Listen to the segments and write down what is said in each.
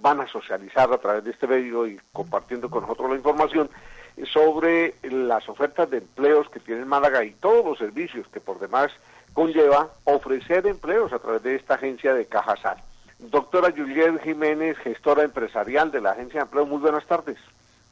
van a socializar a través de este medio y compartiendo con nosotros la información sobre las ofertas de empleos que tiene Málaga y todos los servicios que por demás conlleva ofrecer empleos a través de esta agencia de Cajasal. Doctora Juliet Jiménez, gestora empresarial de la agencia de empleo, muy buenas tardes.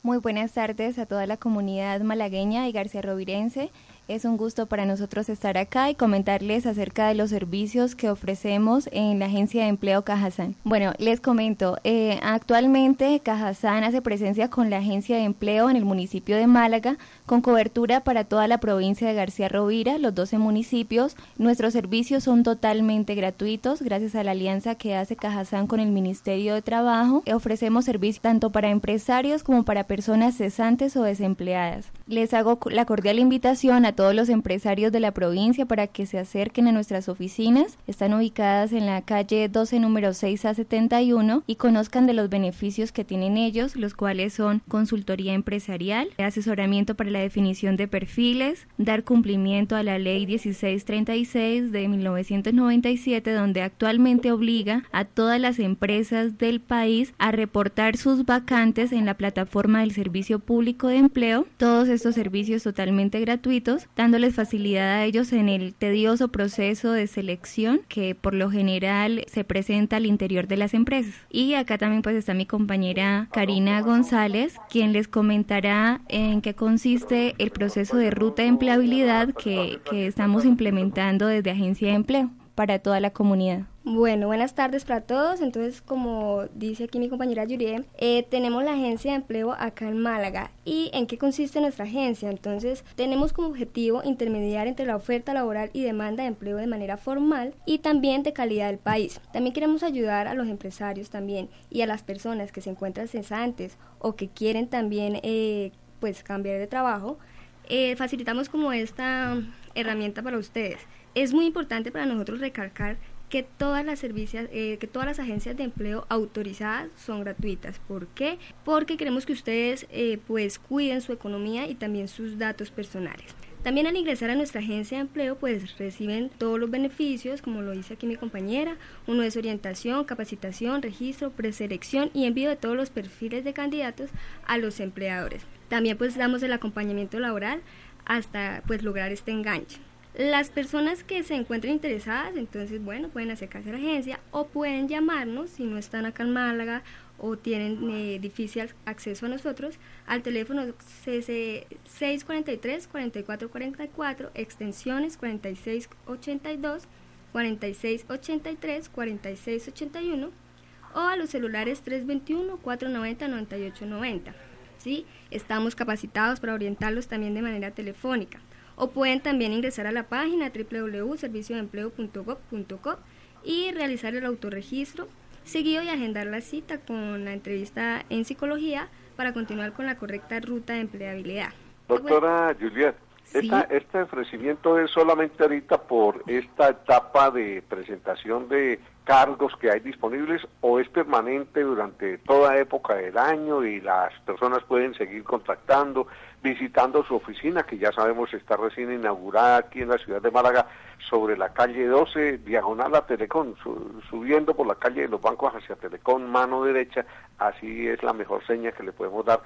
Muy buenas tardes a toda la comunidad malagueña y garcía rovirense. Es un gusto para nosotros estar acá y comentarles acerca de los servicios que ofrecemos en la Agencia de Empleo Cajazán. Bueno, les comento, eh, actualmente Cajazán hace presencia con la Agencia de Empleo en el municipio de Málaga, con cobertura para toda la provincia de García Rovira, los 12 municipios. Nuestros servicios son totalmente gratuitos gracias a la alianza que hace Cajazán con el Ministerio de Trabajo. Ofrecemos servicios tanto para empresarios como para personas cesantes o desempleadas. Les hago la cordial invitación a todos los empresarios de la provincia para que se acerquen a nuestras oficinas. Están ubicadas en la calle 12, número 6 a 71 y conozcan de los beneficios que tienen ellos, los cuales son consultoría empresarial, asesoramiento para la definición de perfiles, dar cumplimiento a la ley 1636 de 1997, donde actualmente obliga a todas las empresas del país a reportar sus vacantes en la plataforma del Servicio Público de Empleo. Todos estos servicios totalmente gratuitos dándoles facilidad a ellos en el tedioso proceso de selección que por lo general se presenta al interior de las empresas. Y acá también pues está mi compañera Karina González, quien les comentará en qué consiste el proceso de ruta de empleabilidad que, que estamos implementando desde Agencia de Empleo para toda la comunidad. Bueno, buenas tardes para todos. Entonces, como dice aquí mi compañera Yurie, eh, tenemos la agencia de empleo acá en Málaga. ¿Y en qué consiste nuestra agencia? Entonces, tenemos como objetivo intermediar entre la oferta laboral y demanda de empleo de manera formal y también de calidad del país. También queremos ayudar a los empresarios también y a las personas que se encuentran cesantes o que quieren también eh, pues cambiar de trabajo. Eh, facilitamos como esta herramienta para ustedes. Es muy importante para nosotros recalcar que todas las servicios, eh, que todas las agencias de empleo autorizadas son gratuitas. ¿Por qué? Porque queremos que ustedes eh, pues cuiden su economía y también sus datos personales. También al ingresar a nuestra agencia de empleo, pues reciben todos los beneficios, como lo dice aquí mi compañera. Uno es orientación, capacitación, registro, preselección y envío de todos los perfiles de candidatos a los empleadores. También pues damos el acompañamiento laboral hasta pues lograr este enganche. Las personas que se encuentren interesadas, entonces, bueno, pueden acercarse a la agencia o pueden llamarnos si no están acá en Málaga o tienen eh, difícil acceso a nosotros al teléfono 643-4444, extensiones 4682, 4683, 4681 o a los celulares 321-490-9890. ¿sí? Estamos capacitados para orientarlos también de manera telefónica o pueden también ingresar a la página www.serviciodeempleo.gov.co y realizar el autorregistro seguido y agendar la cita con la entrevista en psicología para continuar con la correcta ruta de empleabilidad. Doctora Juliet, este ofrecimiento es solamente ahorita por esta etapa de presentación de cargos que hay disponibles o es permanente durante toda época del año y las personas pueden seguir contactando, visitando su oficina que ya sabemos está recién inaugurada aquí en la ciudad de Málaga sobre la calle 12, diagonal a Telecom, subiendo por la calle de los bancos hacia Telecom, mano derecha, así es la mejor seña que le podemos dar.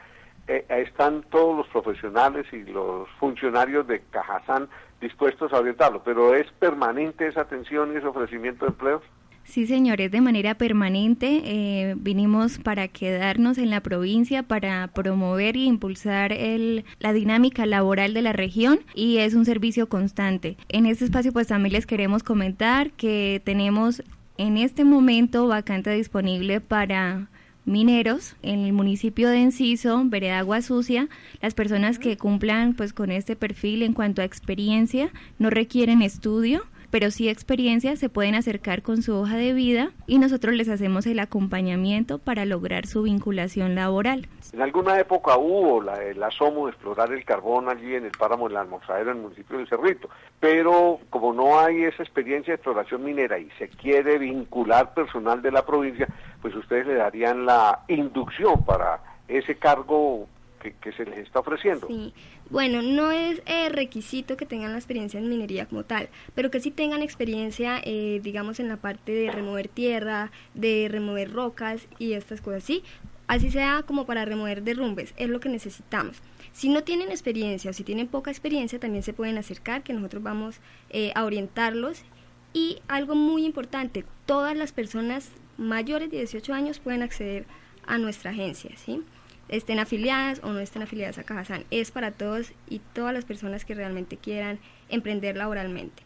Eh, están todos los profesionales y los funcionarios de Cajazán dispuestos a orientarlo, pero ¿es permanente esa atención y ese ofrecimiento de empleos? Sí, señores, de manera permanente eh, vinimos para quedarnos en la provincia, para promover e impulsar el, la dinámica laboral de la región y es un servicio constante. En este espacio pues también les queremos comentar que tenemos en este momento vacante disponible para mineros en el municipio de Enciso, Vereda Agua Sucia. Las personas que cumplan pues con este perfil en cuanto a experiencia no requieren estudio pero sí experiencia, se pueden acercar con su hoja de vida y nosotros les hacemos el acompañamiento para lograr su vinculación laboral. En alguna época hubo la, el asomo de explorar el carbón allí en el páramo del Almorzadero, en el municipio de Cerrito, pero como no hay esa experiencia de exploración minera y se quiere vincular personal de la provincia, pues ustedes le darían la inducción para ese cargo que, se les está ofreciendo. Sí, bueno, no es eh, requisito que tengan la experiencia en minería como tal, pero que sí tengan experiencia, eh, digamos, en la parte de remover tierra, de remover rocas y estas cosas, ¿sí? Así sea como para remover derrumbes, es lo que necesitamos. Si no tienen experiencia o si tienen poca experiencia, también se pueden acercar, que nosotros vamos eh, a orientarlos. Y algo muy importante, todas las personas mayores de 18 años pueden acceder a nuestra agencia, ¿sí? Estén afiliadas o no estén afiliadas a Cajazán. Es para todos y todas las personas que realmente quieran emprender laboralmente.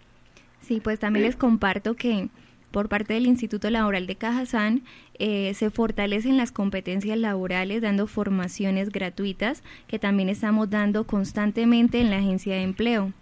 Sí, pues también les comparto que por parte del Instituto Laboral de Cajazán eh, se fortalecen las competencias laborales dando formaciones gratuitas que también estamos dando constantemente en la agencia de empleo.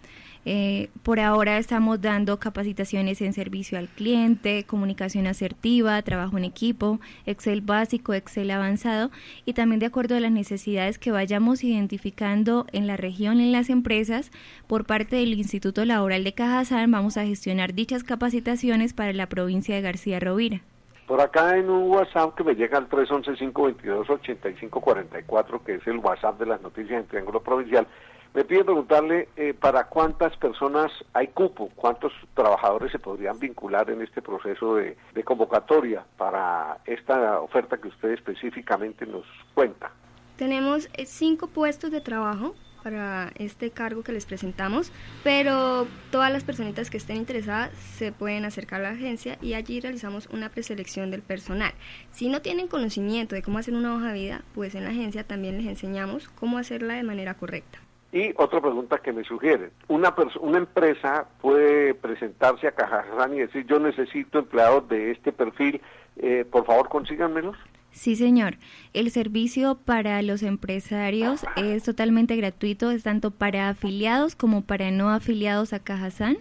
Eh, por ahora estamos dando capacitaciones en servicio al cliente, comunicación asertiva, trabajo en equipo, Excel básico, Excel avanzado y también de acuerdo a las necesidades que vayamos identificando en la región, en las empresas, por parte del Instituto Laboral de Cajazán vamos a gestionar dichas capacitaciones para la provincia de García Rovira. Por acá en un WhatsApp que me llega al 311-522-8544, que es el WhatsApp de las noticias en Triángulo Provincial, me pide preguntarle eh, para cuántas personas hay cupo, cuántos trabajadores se podrían vincular en este proceso de, convocatoria para esta oferta que usted específicamente nos cuenta. Tenemos eh, cinco puestos de trabajo para este cargo que les presentamos, pero todas las personitas que estén interesadas se pueden acercar a la agencia y allí realizamos una preselección del personal. Si no tienen conocimiento de cómo hacer una hoja de vida, pues en la agencia también les enseñamos cómo hacerla de manera correcta. Y otra pregunta que me sugiere, una, una empresa puede presentarse a Cajazán y decir yo necesito empleados de este perfil, eh, por favor consíganmelos. Sí, señor. El servicio para los empresarios es totalmente gratuito, es tanto para afiliados como para no afiliados a Cajazán.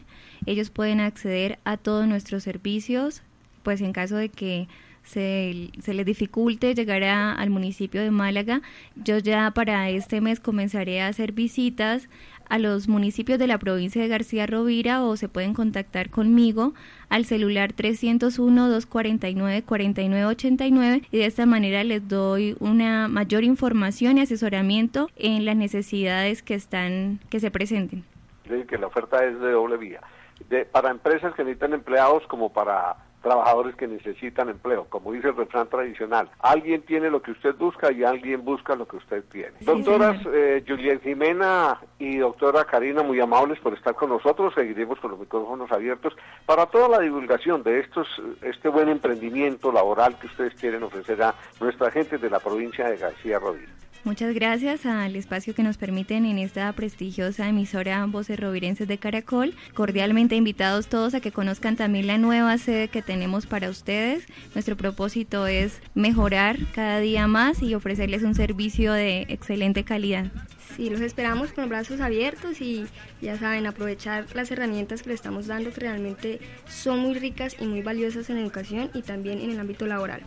Ellos pueden acceder a todos nuestros servicios, pues en caso de que se, se les dificulte llegar al municipio de Málaga, yo ya para este mes comenzaré a hacer visitas a los municipios de la provincia de García Rovira o se pueden contactar conmigo al celular 301-249-4989 y de esta manera les doy una mayor información y asesoramiento en las necesidades que están que se presenten. Que la oferta es de doble vía, para empresas que necesitan empleados como para trabajadores que necesitan empleo, como dice el refrán tradicional. Alguien tiene lo que usted busca y alguien busca lo que usted tiene. Doctoras eh, Julián Jimena y doctora Karina, muy amables por estar con nosotros. Seguiremos con los micrófonos abiertos para toda la divulgación de estos, este buen emprendimiento laboral que ustedes quieren ofrecer a nuestra gente de la provincia de García Rodríguez. Muchas gracias al espacio que nos permiten en esta prestigiosa emisora Voces Rovirenses de Caracol. Cordialmente invitados todos a que conozcan también la nueva sede que tenemos para ustedes. Nuestro propósito es mejorar cada día más y ofrecerles un servicio de excelente calidad. Sí, los esperamos con brazos abiertos y ya saben, aprovechar las herramientas que le estamos dando que realmente son muy ricas y muy valiosas en educación y también en el ámbito laboral.